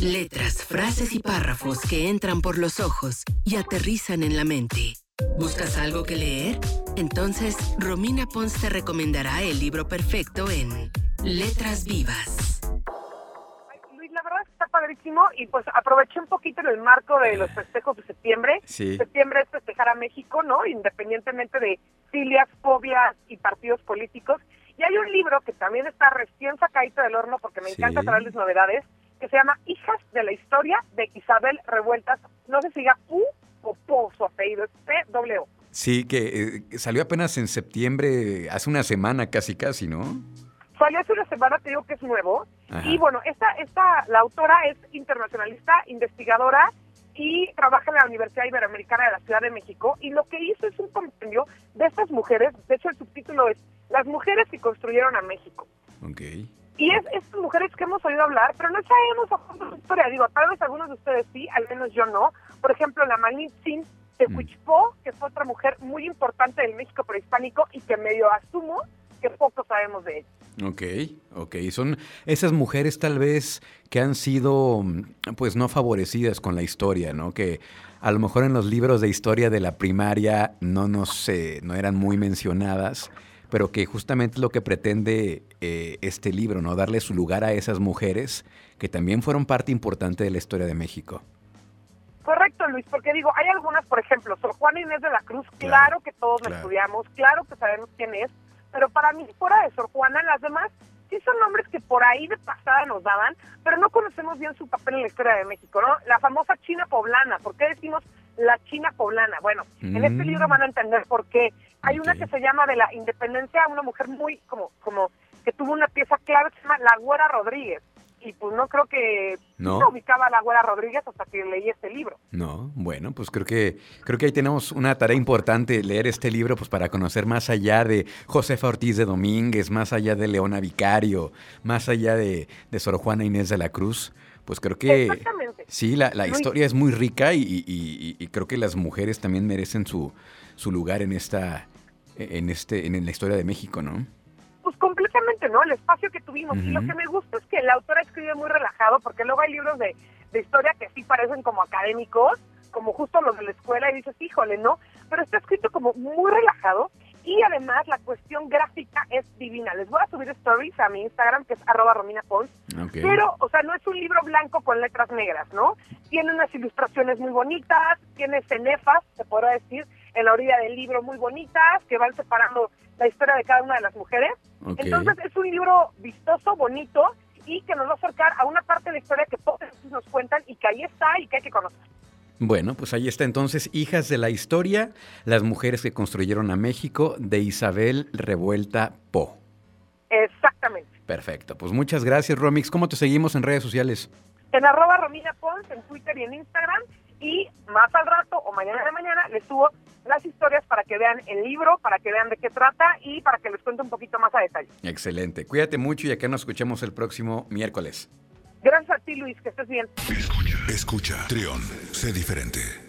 Letras, frases y párrafos que entran por los ojos y aterrizan en la mente. ¿Buscas algo que leer? Entonces, Romina Pons te recomendará el libro perfecto en Letras Vivas. Luis, la verdad está padrísimo y pues aproveché un poquito en el marco de los festejos de septiembre. Sí. Septiembre es festejar a México, ¿no? Independientemente de filias, fobias y partidos políticos. Y hay un libro que también está recién sacadito del horno porque me Sí. encanta traerles novedades, que se llama Hijas de la Historia de Isabel Revueltas. No sé si diga U o Po, su apellido es P-W. Sí, que eh, salió apenas en septiembre, hace una semana casi casi, ¿no? Salió hace una semana, te digo que es nuevo. Ajá. Y bueno, esta, esta, la autora es internacionalista, investigadora y trabaja en la Universidad Iberoamericana de la Ciudad de México. Y lo que hizo es un compendio de estas mujeres. De hecho, el subtítulo es Las mujeres que construyeron a México. Ok. Y es estas mujeres que hemos oído hablar, pero no sabemos a fondo su historia. Digo, tal vez algunos de ustedes sí, al menos yo no. Por ejemplo, la Malintzin de Mm. Huichpó, que fue otra mujer muy importante del México prehispánico y que medio asumo que poco sabemos de ella. Ok, ok. Son esas mujeres tal vez que han sido mm, pues no favorecidas con la historia, ¿no? Que a lo mejor en los libros de historia de la primaria no nos eh, no eran muy mencionadas, pero que justamente es lo que pretende eh, este libro, ¿no? Darle su lugar a esas mujeres que también fueron parte importante de la historia de México. Correcto, Luis, porque digo, hay algunas, por ejemplo, Sor Juana Inés de la Cruz, claro, Claro, que todos la claro. estudiamos, claro que sabemos quién es, pero para mí, fuera de Sor Juana, las demás sí son nombres que por ahí de pasada nos daban, pero no conocemos bien su papel en la historia de México, ¿no? La famosa China poblana, ¿por qué decimos la China poblana? Bueno, en este Mm. libro van a entender por qué. Hay una que se llama de la independencia, una mujer muy, como, como, que tuvo una pieza clave que se llama La Güera Rodríguez. Y pues no creo que No. no ubicaba a la Güera Rodríguez hasta que leí este libro. No, bueno, pues creo que creo que ahí tenemos una tarea importante leer este libro pues para conocer más allá de Josefa Ortiz de Domínguez, más allá de Leona Vicario, más allá de, de Sor Juana Inés de la Cruz. Pues creo que sí, la, la historia es muy rica y, y- y- y creo que las mujeres también merecen su, su lugar en esta en este en la historia de México, ¿no? Pues completamente, ¿no? El espacio que tuvimos. Y lo que me gusta es que la autora escribe muy relajado, porque luego hay libros de, de historia que sí parecen como académicos, como justo los de la escuela, y dices, híjole, ¿no? Pero está escrito como muy relajado. Y además la cuestión gráfica es divina. Les voy a subir stories a mi Instagram, que es arroba Romina Pons. Pero, o sea, no es un libro blanco con letras negras, ¿no? Tiene unas ilustraciones muy bonitas, tiene cenefas, se podrá decir, en la orilla del libro muy bonitas, que van separando la historia de cada una de las mujeres. Entonces es un libro vistoso, bonito, y que nos va a acercar a una parte de la historia que pocos nos cuentan y que ahí está y que hay que conocer. Bueno, pues ahí está entonces Hijas de la Historia, las mujeres que construyeron a México, de Isabel Revuelta Po. Exactamente. Perfecto, pues muchas gracias Romix. ¿Cómo te seguimos en redes sociales? En arroba Romina Pons, en Twitter y en Instagram. Y más al rato o mañana de mañana les subo las historias para que vean el libro, para que vean de qué trata y para que les cuente un poquito más a detalle. Excelente, cuídate mucho y acá nos escuchamos el próximo miércoles. Gracias a ti, Luis, que estés bien. Escucha. Trión. Sé diferente.